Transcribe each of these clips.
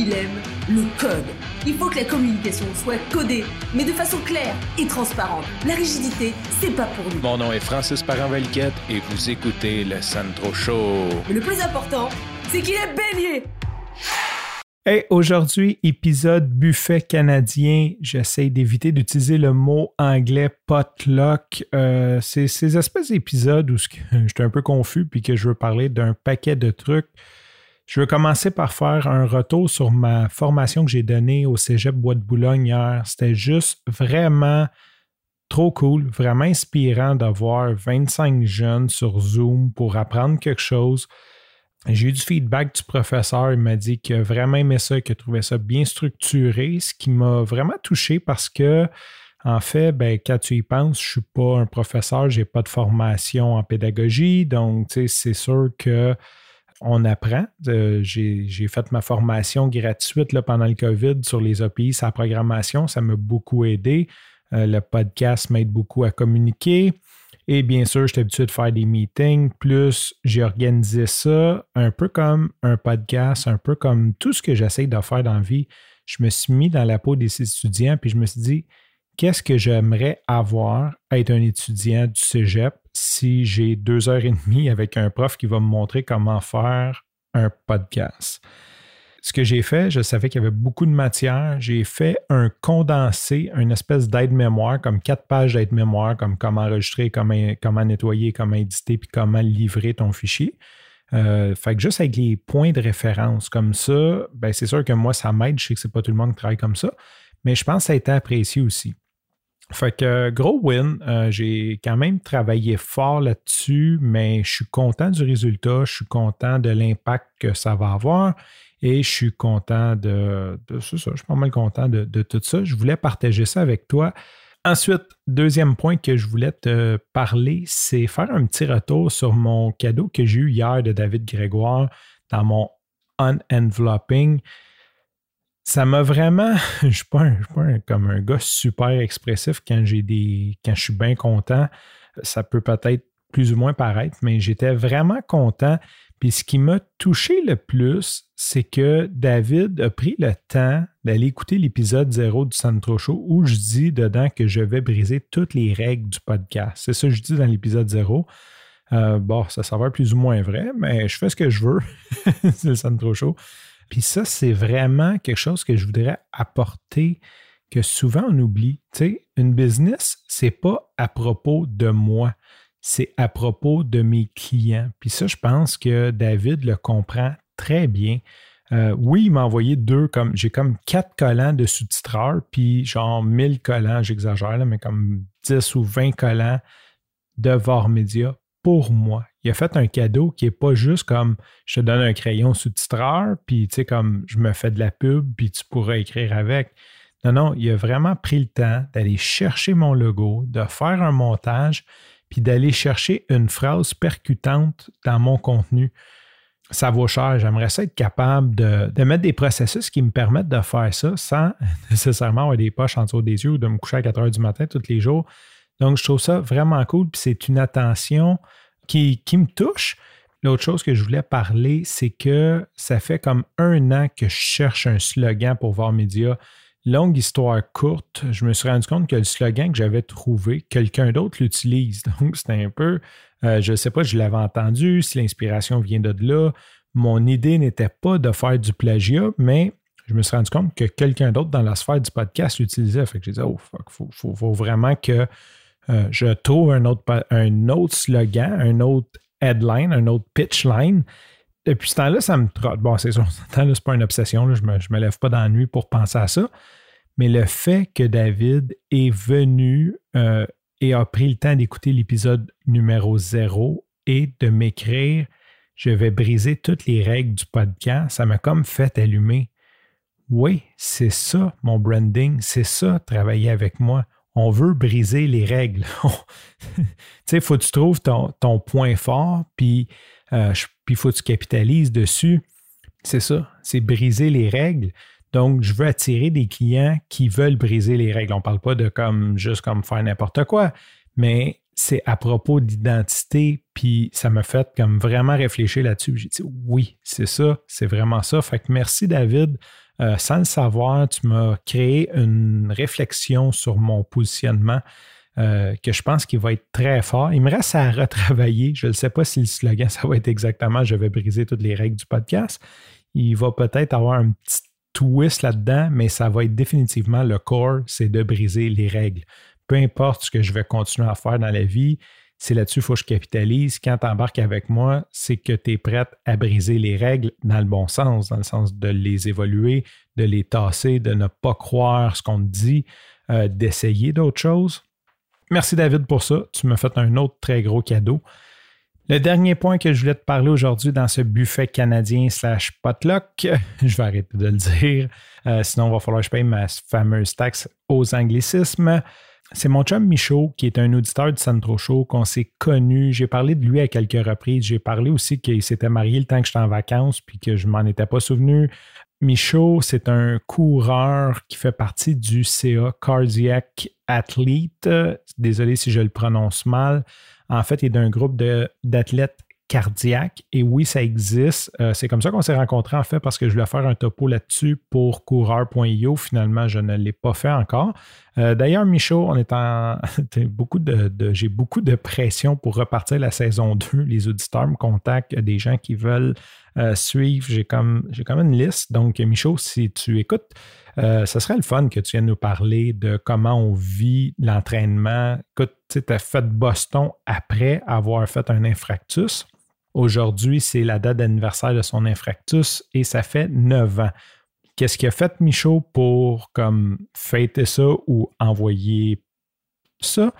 il aime le code. Il faut que la communication soit codée, mais de façon claire et transparente. La rigidité, c'est pas pour nous. Mon nom est Francis Parent-Valquette et vous écoutez le Sandro Show. Mais le plus important, c'est qu'il est bélier. Hey, aujourd'hui, épisode buffet canadien. J'essaie d'éviter d'utiliser le mot anglais potluck. Euh, c'est ces espèces d'épisodes où je suis un peu confus puis que je veux parler d'un paquet de trucs. Je veux commencer par faire un retour sur ma formation que j'ai donnée au Cégep Bois de Boulogne hier. C'était juste vraiment trop cool, vraiment inspirant d'avoir 25 jeunes sur Zoom pour apprendre quelque chose. J'ai eu du feedback du professeur. Il m'a dit qu'il a vraiment aimé ça, qu'il a trouvé ça bien structuré, ce qui m'a vraiment touché parce que, en fait, ben, quand tu y penses, je ne suis pas un professeur, je n'ai pas de formation en pédagogie. Donc, c'est sûr que on apprend. Euh, j'ai fait ma formation gratuite là, pendant le COVID sur les API, sa programmation. Ça m'a beaucoup aidé. Euh, le podcast m'aide beaucoup à communiquer. Et bien sûr, j'étais habitué de faire des meetings. Plus, j'ai organisé ça un peu comme un podcast, un peu comme tout ce que j'essaie de faire dans la vie. Je me suis mis dans la peau des étudiants, puis je me suis dit, qu'est-ce que j'aimerais avoir être un étudiant du cégep? Si j'ai deux heures et demie avec un prof qui va me montrer comment faire un podcast. Ce que j'ai fait, je savais qu'il y avait beaucoup de matière. J'ai fait un condensé, une espèce d'aide-mémoire, comme quatre pages d'aide-mémoire, comme comment enregistrer, comment, comment nettoyer, comment éditer, puis comment livrer ton fichier. Euh, fait que juste avec les points de référence comme ça, ben c'est sûr que moi, ça m'aide. Je sais que c'est pas tout le monde qui travaille comme ça, mais je pense que ça a été apprécié aussi. Fait que gros win, euh, j'ai quand même travaillé fort là-dessus, mais je suis content du résultat, je suis content de l'impact que ça va avoir et je suis content de, de ça, je suis pas mal content de, de, tout ça. Je voulais partager ça avec toi. Ensuite, deuxième point que je voulais te parler, c'est faire un petit retour sur mon cadeau que j'ai eu hier de David Grégoire dans mon unenveloping ça m'a vraiment. Je ne suis pas, comme un gars super expressif quand j'ai des. quand je suis bien content. Ça peut peut-être plus ou moins paraître, mais j'étais vraiment content. Puis ce qui m'a touché le plus, c'est que David a pris le temps d'aller écouter l'épisode 0 du Sandro Show où je dis dedans que je vais briser toutes les règles du podcast. C'est ça que je dis dans l'épisode 0. Euh, bon, ça s'avère plus ou moins vrai, mais je fais ce que je veux. c'est le Sandro Show. Puis ça, c'est vraiment quelque chose que je voudrais apporter que souvent on oublie. Tu sais, une business, c'est pas à propos de moi, c'est à propos de mes clients. Puis ça, je pense que David le comprend très bien. Euh, oui, il m'a envoyé deux, comme j'ai comme quatre collants de sous-titreurs, puis genre 1000 collants, j'exagère, mais comme 10 ou 20 collants de VAR Media pour moi. Il a fait un cadeau qui n'est pas juste comme je te donne un crayon sous-titreur, puis tu sais, comme je me fais de la pub, puis tu pourras écrire avec. Non, non, il a vraiment pris le temps d'aller chercher mon logo, de faire un montage, puis d'aller chercher une phrase percutante dans mon contenu. Ça vaut cher. J'aimerais ça être capable de, de, mettre des processus qui me permettent de faire ça sans nécessairement avoir des poches en dessous des yeux ou de me coucher à 4 heures du matin tous les jours donc, je trouve ça vraiment cool. Puis c'est une attention qui, me touche. L'autre chose que je voulais parler, c'est que ça fait comme un an que je cherche un slogan pour voir média. Longue histoire courte, je me suis rendu compte que le slogan que j'avais trouvé, quelqu'un d'autre l'utilise. Donc, c'était un peu, euh, je ne sais pas, je l'avais entendu, si l'inspiration vient de là. Mon idée n'était pas de faire du plagiat, mais je me suis rendu compte que quelqu'un d'autre dans la sphère du podcast l'utilisait. Fait que j'ai dit, oh, il faut, vraiment que euh, je trouve un autre, un autre slogan, un autre headline, un autre pitch line. Depuis ce temps-là, ça me trotte. Bon, c'est sûr, ce c'est pas une obsession. je ne me, lève pas dans la nuit pour penser à ça. Mais le fait que David est venu euh, et a pris le temps d'écouter l'épisode numéro zéro et de m'écrire Je vais briser toutes les règles du podcast, ça m'a comme fait allumer. Oui, c'est ça mon branding, c'est ça travailler avec moi on veut briser les règles. tu sais, il faut que tu trouves ton, point fort, puis il euh, faut que tu capitalises dessus. C'est ça, c'est briser les règles. Donc, je veux attirer des clients qui veulent briser les règles. On ne parle pas de comme juste comme faire n'importe quoi, mais c'est à propos d'identité, puis ça m'a fait comme vraiment réfléchir là-dessus. J'ai dit oui, c'est ça, c'est vraiment ça. Fait que merci David. Euh, sans le savoir, tu m'as créé une réflexion sur mon positionnement euh, que je pense qu'il va être très fort. Il me reste à retravailler. Je ne sais pas si le slogan, ça va être exactement Je vais briser toutes les règles du podcast. Il va peut-être avoir un petit twist là-dedans, mais ça va être définitivement le core, c'est de briser les règles. Peu importe ce que je vais continuer à faire dans la vie, c'est là-dessus qu'il faut que je capitalise. Quand tu embarques avec moi, c'est que tu es prête à briser les règles dans le bon sens, dans le sens de les évoluer, de les tasser, de ne pas croire ce qu'on te dit, euh, d'essayer d'autres choses. Merci David pour ça. Tu m'as fait un autre très gros cadeau. Le dernier point que je voulais te parler aujourd'hui dans ce buffet canadien slash potluck, je vais arrêter de le dire, euh, sinon il va falloir que je paye ma fameuse taxe aux anglicismes. C'est mon chum Michaud, qui est un auditeur du Centro Show, qu'on s'est connu. J'ai parlé de lui à quelques reprises. J'ai parlé aussi qu'il s'était marié le temps que j'étais en vacances, puis que je m'en étais pas souvenu. Michaud, c'est un coureur qui fait partie du CA Cardiac Athlete. Désolé si je le prononce mal. En fait, il est d'un groupe d'athlètes cardiaques. Et oui, ça existe. Euh, c'est comme ça qu'on s'est rencontrés, en fait, parce que je voulais faire un topo là-dessus pour coureur.io. Finalement, je ne l'ai pas fait encore. Euh, d'ailleurs, Michaud, on est en. J'ai beaucoup de pression pour repartir la saison 2. Les auditeurs me contactent, des gens qui veulent euh, suivre. J'ai comme, comme une liste. Donc, Michaud, si tu écoutes, euh, ce serait le fun que tu viennes nous parler de comment on vit l'entraînement. Écoute, tu as fait Boston après avoir fait un infractus. Aujourd'hui, c'est la date d'anniversaire de son infractus et ça fait neuf ans. Qu'est-ce qu'il a fait, Michaud, pour comme fêter ça ou envoyer ça?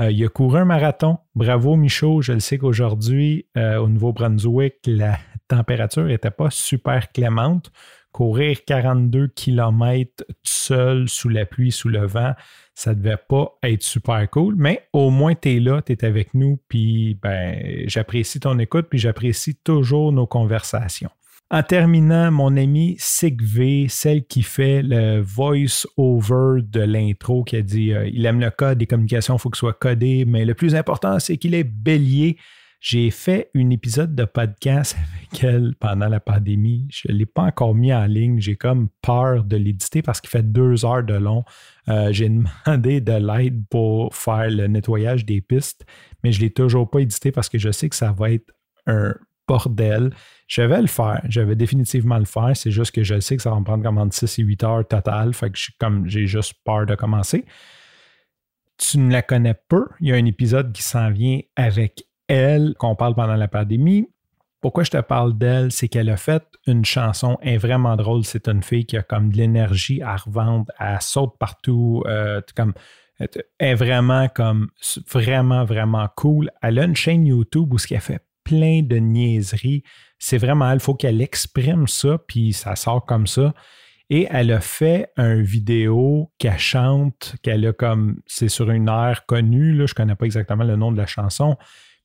Euh, il a couru un marathon. Bravo, Michaud. Je le sais qu'aujourd'hui, euh, au Nouveau-Brunswick, la température n'était pas super clémente. Courir 42 km seul sous la pluie, sous le vent, ça ne devait pas être super cool, mais au moins tu es là, tu es avec nous, puis ben, j'apprécie ton écoute, puis j'apprécie toujours nos conversations. En terminant, mon ami Sigv, celle qui fait le voice-over de l'intro, qui a dit euh, il aime le code, des communications, il faut que ce soit codé, mais le plus important, c'est qu'il est bélier. J'ai fait un épisode de podcast avec elle pendant la pandémie. Je ne l'ai pas encore mis en ligne. J'ai comme peur de l'éditer parce qu'il fait deux heures de long. Euh, j'ai demandé de l'aide pour faire le nettoyage des pistes, mais je ne l'ai toujours pas édité parce que je sais que ça va être un bordel. Je vais le faire. Je vais définitivement le faire. C'est juste que je sais que ça va me prendre comme entre 6 et 8 heures total. Fait que comme j'ai juste peur de commencer. Tu ne la connais peu. Il y a un épisode qui s'en vient avec elle, qu'on parle pendant la pandémie. Pourquoi je te parle d'elle? C'est qu'elle a fait une chanson, est vraiment drôle. C'est une fille qui a comme de l'énergie à revendre, elle saute partout, euh, comme, elle est vraiment comme vraiment, vraiment cool. Elle a une chaîne YouTube où ce qu'elle fait plein de niaiseries. C'est vraiment elle, il faut qu'elle exprime ça, puis ça sort comme ça. Et elle a fait un vidéo qu'elle chante, qu'elle a comme, c'est sur une aire connue, là, je ne connais pas exactement le nom de la chanson,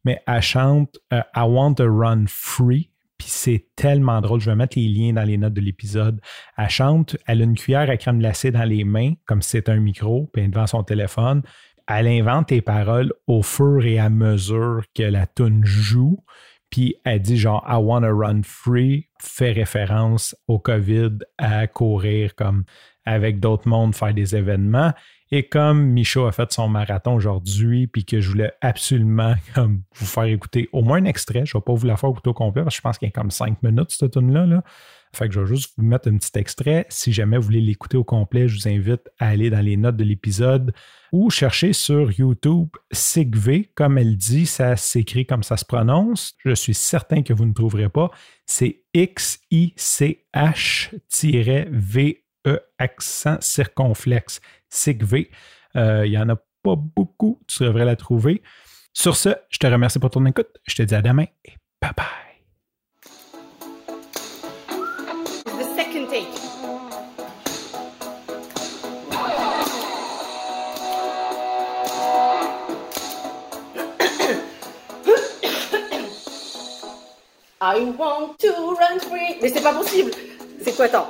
mais elle chante euh, I Want to Run Free. Puis c'est tellement drôle. Je vais mettre les liens dans les notes de l'épisode. Elle chante, elle a une cuillère à crème glacée dans les mains, comme si c'était un micro, puis devant son téléphone elle invente les paroles au fur et à mesure que la tune joue. Puis elle dit genre I wanna run free, fait référence au COVID, à courir comme avec d'autres mondes, faire des événements. Et comme Michaud a fait son marathon aujourd'hui, puis que je voulais absolument comme, vous faire écouter au moins un extrait, je ne vais pas vous la faire écouter au complet parce que je pense qu'il y a comme cinq minutes cette tune-là. Là. Fait que je vais juste vous mettre un petit extrait. Si jamais vous voulez l'écouter au complet, je vous invite à aller dans les notes de l'épisode ou chercher sur YouTube Sigv. Comme elle dit, ça s'écrit comme ça se prononce. Je suis certain que vous ne trouverez pas. C'est X-I-C-H-V-E accent circonflexe. Sigv. Euh, il n'y en a pas beaucoup. Tu devrais la trouver. Sur ce, je te remercie pour ton écoute. Je te dis à demain et bye bye. I want to run free. Mais c'est pas possible. C'est quoi, attends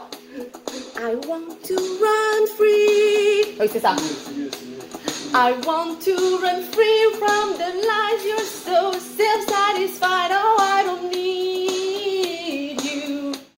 I want to run free. Ah oui, c'est ça. I want to run free from the lies you're so self-satisfied. Oh,